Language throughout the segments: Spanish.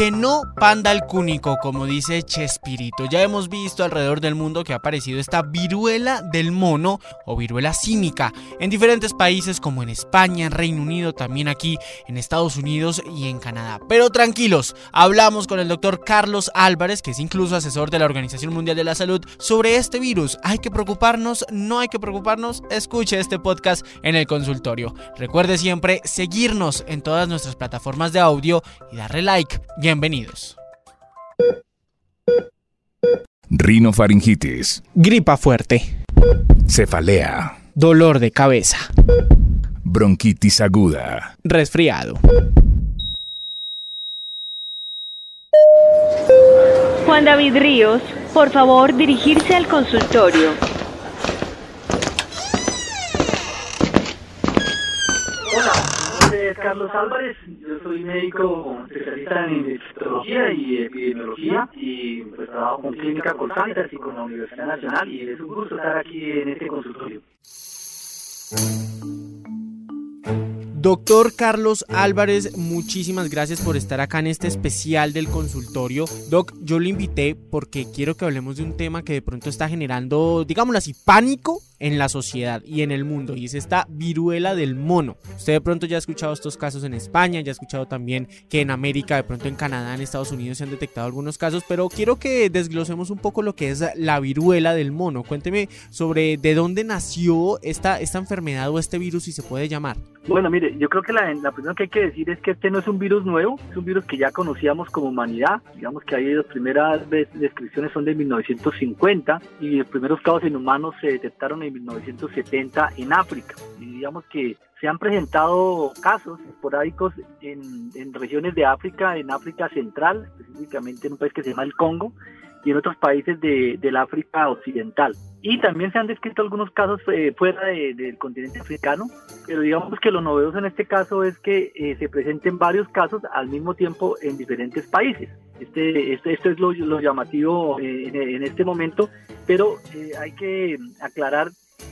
Que no panda el cúnico, como dice Chespirito. Ya hemos visto alrededor del mundo que ha aparecido esta viruela del mono o viruela símica en diferentes países como en España, en Reino Unido, también aquí en Estados Unidos y en Canadá. Pero tranquilos, hablamos con el doctor Carlos Álvarez, que es incluso asesor de la Organización Mundial de la Salud, sobre este virus. ¿Hay que preocuparnos? ¿No hay que preocuparnos? Escuche este podcast en el consultorio. Recuerde siempre seguirnos en todas nuestras plataformas de audio y darle like. Bienvenidos. Rinofaringitis. Gripa fuerte. Cefalea. Dolor de cabeza. Bronquitis aguda. Resfriado. Juan David Ríos, por favor dirigirse al consultorio. Carlos Álvarez, yo soy médico especialista en infectología y epidemiología y pues trabajo con Clínica Colsanitas y con la Universidad Nacional y es un gusto estar aquí en este consultorio. Doctor Carlos Álvarez, muchísimas gracias por estar acá en este especial del consultorio. Doc, yo lo invité porque quiero que hablemos de un tema que de pronto está generando, digámoslo así, pánico en la sociedad y en el mundo, y es esta viruela del mono. Usted de pronto ya ha escuchado estos casos en España, ya ha escuchado también que en América, de pronto en Canadá, en Estados Unidos se han detectado algunos casos, pero quiero que desglosemos un poco lo que es la viruela del mono. Cuénteme sobre de dónde nació esta, esta enfermedad o este virus, si se puede llamar. Bueno, mire, yo creo que la, la primera que hay que decir es que este no es un virus nuevo, es un virus que ya conocíamos como humanidad. Digamos que ahí las primeras descripciones son de 1950 y los primeros casos en humanos se detectaron en 1970 en África. Y digamos que se han presentado casos esporádicos en, en regiones de África, en África Central, específicamente en un país que se llama el Congo, y en otros países de, del África Occidental. Y también se han descrito algunos casos eh, fuera de, del continente africano, pero digamos que lo novedoso en este caso es que eh, se presenten varios casos al mismo tiempo en diferentes países. Este, este esto es lo, llamativo eh, en, este momento, pero hay que aclarar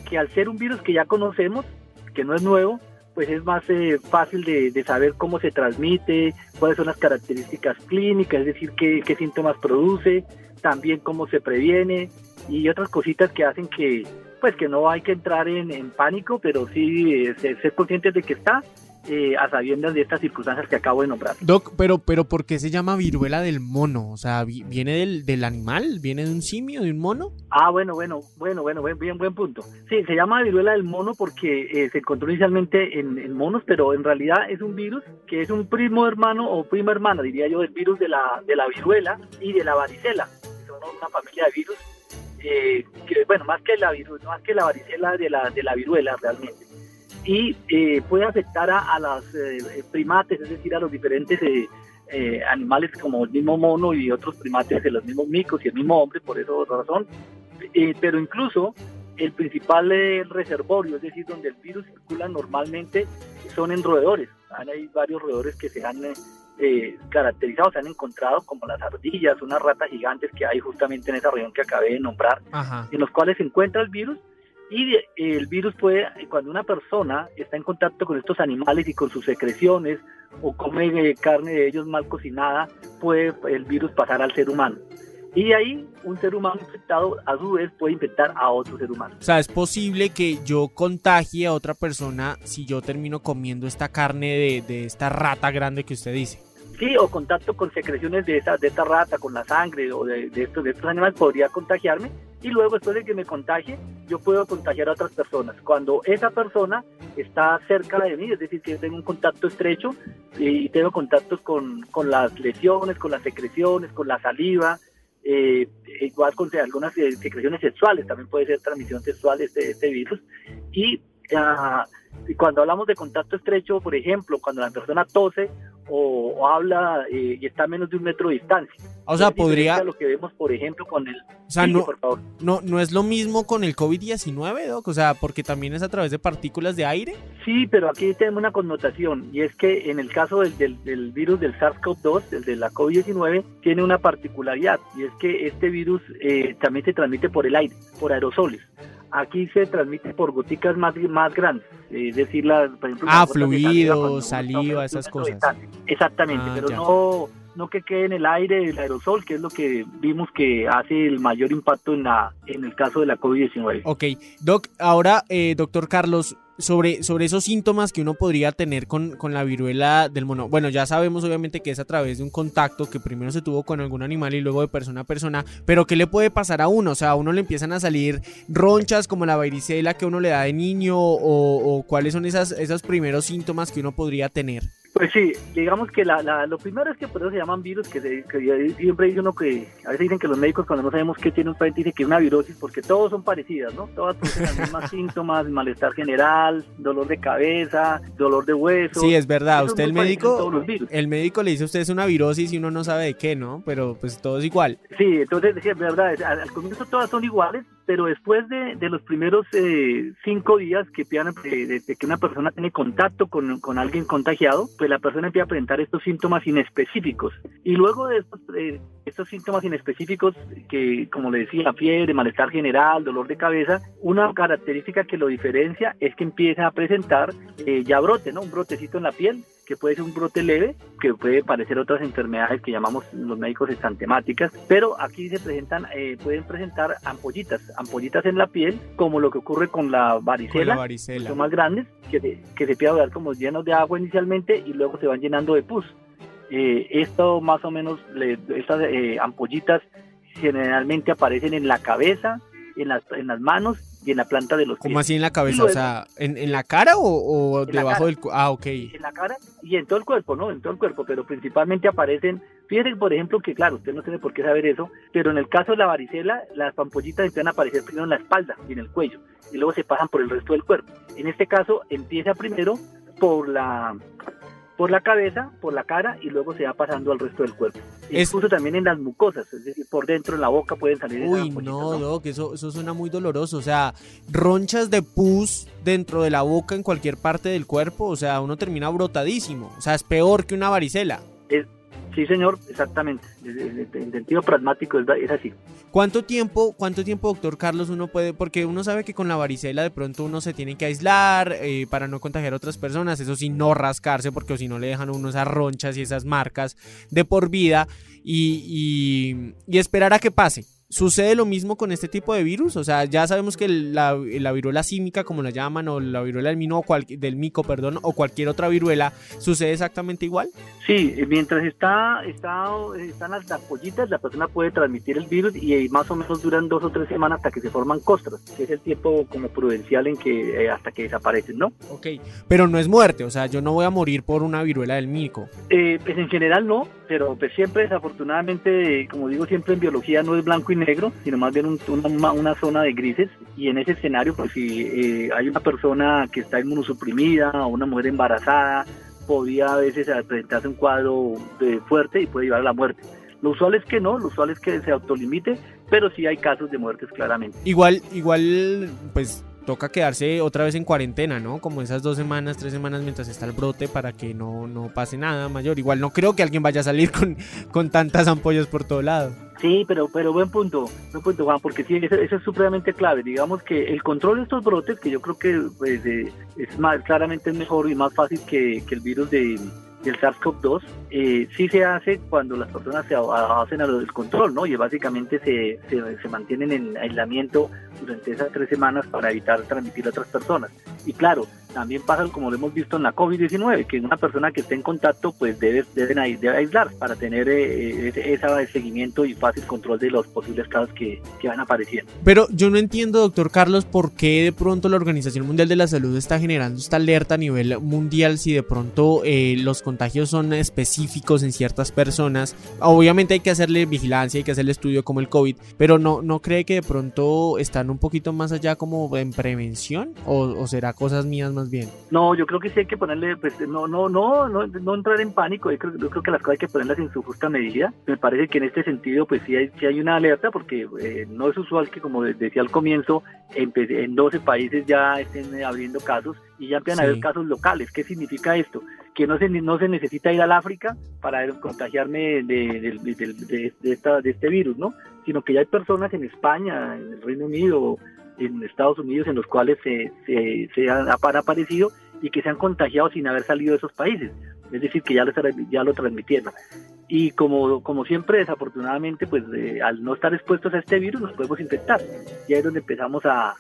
que al ser un virus que ya conocemos, que no es nuevo, pues es más eh, fácil de, saber cómo se transmite, cuáles son las características clínicas, es decir, qué, qué síntomas produce, también cómo se previene y otras cositas que hacen que pues que no hay que entrar en, en pánico, pero sí eh, ser, ser, conscientes de que está eh, a sabiendas de estas circunstancias que acabo de nombrar. Doc, pero, pero ¿por qué se llama viruela del mono? O sea, ¿viene del, del animal? ¿Viene de un simio, de un mono? Ah, bueno, bueno, bueno, bueno, bien, bien buen punto. Sí, se llama viruela del mono porque eh, se encontró inicialmente en, en, monos, pero en realidad es un virus que es un primo hermano o prima hermana, diría yo, del virus de la, de la viruela y de la varicela. Son una familia de virus eh, que, bueno, más que la virus, más que la varicela de la, de la viruela realmente. Y eh, puede afectar a, a las eh, primates, es decir, a los diferentes eh, animales como el mismo mono y otros primates de los mismos micos y el mismo hombre, por esa razón. pero incluso el principal reservorio, es decir, donde el virus circula normalmente, son en roedores. Hay varios roedores que se han eh, caracterizados, se han encontrado como las ardillas, unas ratas gigantes que hay justamente en esa región que acabé de nombrar, Ajá. en los cuales se encuentra el virus y el virus puede, cuando una persona está en contacto con estos animales y con sus secreciones o come carne de ellos mal cocinada, puede el virus pasar al ser humano. Y de ahí un ser humano infectado a su vez puede infectar a otro ser humano. O sea, es posible que yo contagie a otra persona si yo termino comiendo esta carne de, de esta rata grande que usted dice. Sí, o contacto con secreciones de esta, de esta rata, con la sangre o de, de, estos, de estos animales podría contagiarme y luego después de que me contagie yo puedo contagiar a otras personas. Cuando esa persona está cerca de mí, es decir, que yo tengo un contacto estrecho y tengo contactos con, con las lesiones, con las secreciones, con la saliva, eh, igual con algunas secreciones sexuales, también puede ser transmisión sexual este, este virus. Y uh, cuando hablamos de contacto estrecho, por ejemplo, cuando la persona tose o, o habla eh, y está a menos de un metro de distancia. O sea, podría... Lo que vemos, por ejemplo, con el... O sea, sí, no, por favor. no, no es lo mismo con el COVID-19, Doc, o sea, porque también es a través de partículas de aire. Sí, pero aquí tenemos una connotación, y es que en el caso del, del, del virus del SARS-CoV-2, el de la COVID-19, tiene una particularidad, y es que este virus eh, también se transmite por el aire, por aerosoles aquí se transmite por goticas más, más grandes, es decir, la, por ejemplo, ah, fluidos, saliva, esas cosas. Exactamente, ah, pero ya. no no que quede en el aire el aerosol, que es lo que vimos que hace el mayor impacto en, la, en el caso de la COVID-19. Ok, Doc, ahora, eh, doctor Carlos, sobre, sobre esos síntomas que uno podría tener con, con, la viruela del mono. Bueno, ya sabemos obviamente que es a través de un contacto que primero se tuvo con algún animal y luego de persona a persona, pero ¿qué le puede pasar a uno? O sea, a uno le empiezan a salir ronchas como la varicela que uno le da de niño o, o cuáles son esas, esos primeros síntomas que uno podría tener. Pues sí, digamos que la, la, lo primero es que por eso se llaman virus, que, se, que siempre dice uno que, a veces dicen que los médicos cuando no sabemos qué tiene un paciente dicen que es una virosis, porque todos son parecidas, ¿no? Todas tienen los mismos síntomas, malestar general, dolor de cabeza, dolor de hueso. Sí, es verdad, usted el médico, el médico le dice a usted es una virosis y uno no sabe de qué, ¿no? Pero pues todo es igual. Sí, entonces, sí, es verdad, al comienzo todas son iguales, pero después de, de los primeros eh, cinco días que, de, de, que una persona tiene contacto con, con, alguien contagiado, pues la persona empieza a presentar estos síntomas inespecíficos. Y luego de estos, eh, estos síntomas inespecíficos, que como le decía, fiebre, malestar general, dolor de cabeza, una característica que lo diferencia es que empieza a presentar eh, ya brote, ¿no? Un brotecito en la piel, que puede ser un brote leve, que puede parecer otras enfermedades que llamamos los médicos estantemáticas, pero aquí se presentan, eh, pueden presentar ampollitas, ampollitas en la piel, como lo que ocurre con la varicela, con la varicela. son más grandes, que se, que se ver como llenos de agua inicialmente y luego se van llenando de pus. Eh, esto más o menos, le, estas eh, ampollitas generalmente aparecen en la cabeza, en las, en las manos y en la planta de los pies. ¿Cómo así en la cabeza? o sea, ¿en, ¿en, la cara o, o debajo del Ah, ok. En la cara y en todo el cuerpo, ¿no? En todo el cuerpo, pero principalmente aparecen. Fíjense, por ejemplo, que claro, usted no tiene por qué saber eso, pero en el caso de la varicela, las ampollitas empiezan a aparecer primero en la espalda y en el cuello, y luego se pasan por el resto del cuerpo. En este caso, empieza primero por la por la cabeza, por la cara y luego se va pasando al resto del cuerpo. Es... Incluso también en las mucosas, es decir, por dentro en la boca pueden salir. Uy, no, Doc, eso, eso suena muy doloroso. O sea, ronchas de pus dentro de la boca en cualquier parte del cuerpo, o sea, uno termina brotadísimo. O sea, es peor que una varicela. Es, Sí, señor, exactamente. En sentido pragmático es, así. ¿Cuánto tiempo, cuánto tiempo, doctor Carlos, uno puede, porque uno sabe que con la varicela de pronto uno se tiene que aislar eh, para no contagiar a otras personas, eso sí, no rascarse, porque si no le dejan a uno esas ronchas y esas marcas de por vida y, y, y esperar a que pase. ¿Sucede lo mismo con este tipo de virus? O sea, ya sabemos que la, la viruela símica, como la llaman, o la viruela del, mino, cual, del mico, perdón, o cualquier otra viruela, ¿sucede exactamente igual? Sí, mientras está, está, están las, las pollitas, la persona puede transmitir el virus y, más o menos duran dos o tres semanas hasta que se forman costras, que es el tiempo como prudencial en que eh, hasta que desaparecen, ¿no? Ok, pero no es muerte, o sea, yo no voy a morir por una viruela del mico. Eh, pues en general no, pero pues siempre desafortunadamente, como digo siempre en biología no es blanco y negro, sino más bien un, una, una, zona de grises. Y en ese escenario, pues si eh, hay una persona que está inmunosuprimida o una mujer embarazada, podría a veces presentarse un cuadro de fuerte y puede llevar a la muerte. Lo usual es que no, lo usual es que se autolimite, pero sí hay casos de muertes claramente. Igual, igual, pues toca quedarse otra vez en cuarentena, ¿no? Como esas dos semanas, tres semanas mientras está el brote para que no, no pase nada mayor. Igual no creo que alguien vaya a salir con, con tantas ampollas por todo lado. Sí, pero, pero buen punto, buen punto, Juan, porque sí, eso, eso, es supremamente clave. Digamos que el control de estos brotes, que yo creo que pues, eh, es más, claramente mejor y más fácil que, que el virus de, del SARS-CoV-2 eh, sí se hace cuando las personas se hacen a lo del control, ¿no? Y básicamente se, se, se, mantienen en aislamiento durante esas tres semanas para evitar transmitir a otras personas. Y claro, también pasa como lo hemos visto en la COVID-19, que una persona que esté en contacto pues debe, deben aislar para tener eh, ese, seguimiento y fácil control de los posibles casos que, que, van apareciendo. Pero yo no entiendo, doctor Carlos, por qué de pronto la Organización Mundial de la Salud está generando esta alerta a nivel mundial si de pronto eh, los contagios son específicos en ciertas personas. Obviamente hay que hacerle vigilancia, hay que hacerle estudio como el COVID, pero no, no cree que de pronto están un poquito más allá como en prevención o, o será cosas mías bien. No, yo creo que sí hay que ponerle, pues no, no, no, no, no entrar en pánico. Yo creo, yo creo, que las cosas hay que ponerlas en su justa medida. Me parece que en este sentido, pues sí hay, sí hay una alerta, porque eh, no es usual que, como decía al comienzo, en, en 12 países ya estén abriendo casos y ya empiezan sí. a haber casos locales. ¿Qué significa esto? Que no se, no se necesita ir al África para contagiarme de, de, de, de, esta, de este virus, ¿no? Sino que ya hay personas en España, en el Reino Unido, en Estados Unidos en los cuales se, se, se han, aparecido y que se han contagiado sin haber salido de esos países. Es decir, que ya lo, ya lo transmitieron. y como, como siempre, desafortunadamente, pues al no estar expuestos a este virus nos podemos infectar. Y ahí es donde empezamos a,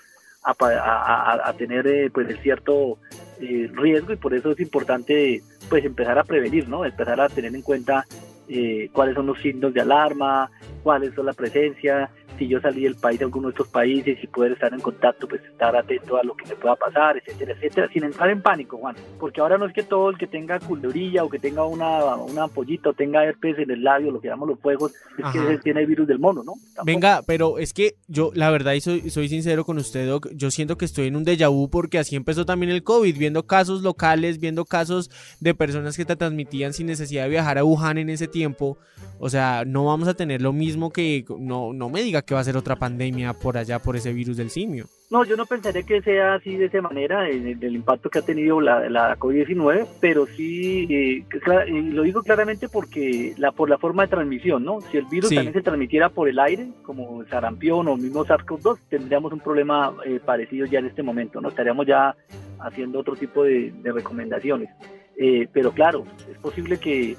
a, tener eh, pues el cierto eh, riesgo y por eso es importante pues empezar a prevenir, ¿no? Empezar a tener en cuenta eh, cuáles son los signos de alarma, cuáles son la presencia, si yo salí del país de alguno de estos países y poder estar en contacto, pues estar atento a lo que me pueda pasar, etcétera, etcétera, sin entrar en pánico, Juan, porque ahora no es que todo el que tenga culturilla o que tenga una, una ampollita o tenga herpes en el labio, lo que llamamos los fuegos, es que tiene el virus del mono, ¿no? Venga, pero es que yo, la verdad, y soy, soy sincero con usted, Doc, yo siento que estoy en un déjà vu porque así empezó también el COVID, viendo casos locales, viendo casos de personas que te transmitían sin necesidad de viajar a Wuhan en ese tiempo, o sea, no vamos a tener lo mismo que, no, no me diga que va a ser otra pandemia por allá por ese virus del simio. No, yo no pensaría que sea así de esa manera, el, el impacto que ha tenido la, la COVID-19, pero sí, eh, lo digo claramente porque la por la forma de transmisión, ¿no? Si el virus también se transmitiera por el aire, como sarampión o mismo SARS-CoV-2, tendríamos un problema eh, parecido ya en este momento, ¿no? Estaríamos ya haciendo otro tipo de, recomendaciones. Eh, pero claro, es posible que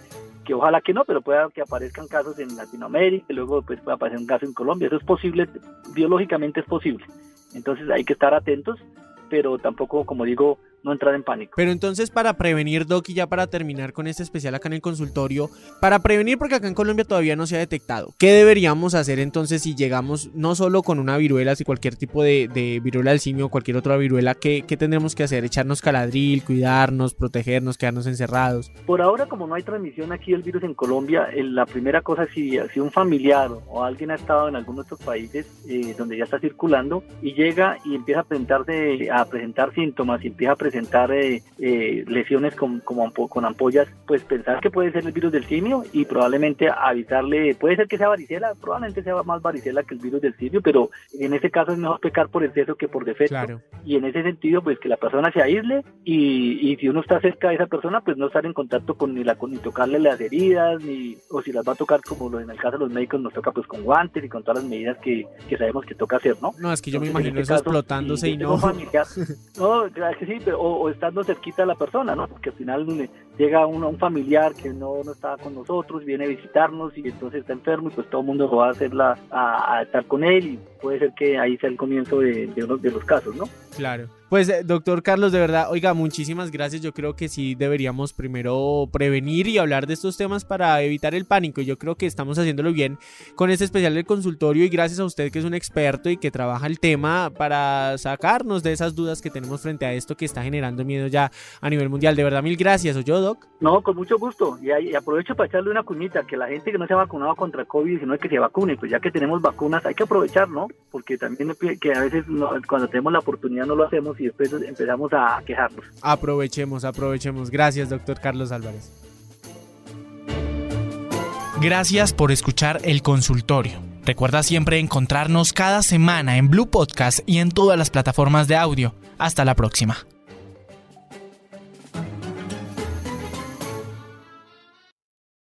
que ojalá que no, pero pueda que aparezcan casos en Latinoamérica, y luego pues pueda aparecer un caso en Colombia. Eso es posible, biológicamente es posible. Entonces hay que estar atentos, pero tampoco, como digo, no entrar en pánico. Pero entonces para prevenir, Doc, y ya para terminar con este especial acá en el consultorio, para prevenir porque acá en Colombia todavía no se ha detectado, ¿qué deberíamos hacer entonces si llegamos no solo con una viruela, si cualquier tipo de, viruela del simio o cualquier otra viruela, ¿qué, ¿qué, tendremos que hacer? ¿Echarnos caladril, cuidarnos, protegernos, quedarnos encerrados? Por ahora, como no hay transmisión aquí del virus en Colombia, la primera cosa, si, si un familiar o alguien ha estado en alguno de estos países eh, donde ya está circulando y llega y empieza a presentarse, a presentar síntomas y empieza a presentar eh, eh, lesiones con, como con ampollas, pues pensar que puede ser el virus del simio y probablemente avisarle, puede ser que sea varicela, probablemente sea más varicela que el virus del simio, pero en este caso es mejor pecar por exceso que por defecto. Y en ese sentido, pues que la persona se aísle y, y, si uno está cerca de esa persona, pues no estar en contacto con ni, la, con, ni tocarle las heridas, ni, o si las va a tocar como en el caso de los médicos nos toca pues con guantes y con todas las medidas que, que sabemos que toca hacer, ¿no? No, es que yo me imagino este eso explotándose y, no. no, es que sí, pero o, estando cerquita a la persona, ¿no? Porque al final eh, llega un, un familiar que no, no estaba con nosotros, viene a visitarnos y entonces está enfermo y pues todo el mundo va a hacerla a, estar con él y puede ser que ahí sea el comienzo de, de uno de los casos, ¿no? Claro. Pues, eh, doctor Carlos, de verdad, oiga, muchísimas gracias. Yo creo que sí deberíamos primero prevenir y hablar de estos temas para evitar el pánico. Yo creo que estamos haciéndolo bien con este especial del consultorio y gracias a usted que es un experto y que trabaja el tema para sacarnos de esas dudas que tenemos frente a esto que está generando miedo ya a nivel mundial. De verdad, mil gracias. ¿O yo, Doc? No, con mucho gusto. Y, aprovecho para echarle una cuñita, que la gente que no se ha vacunado contra COVID, sino que se vacune, pues ya que tenemos vacunas, hay que aprovechar, ¿no? Porque también que a veces cuando tenemos la oportunidad no lo hacemos y después empezamos a quejarnos. Aprovechemos, aprovechemos. Gracias, doctor Carlos Álvarez. Gracias por escuchar el consultorio. Recuerda siempre encontrarnos cada semana en Blue Podcast y en todas las plataformas de audio. Hasta la próxima.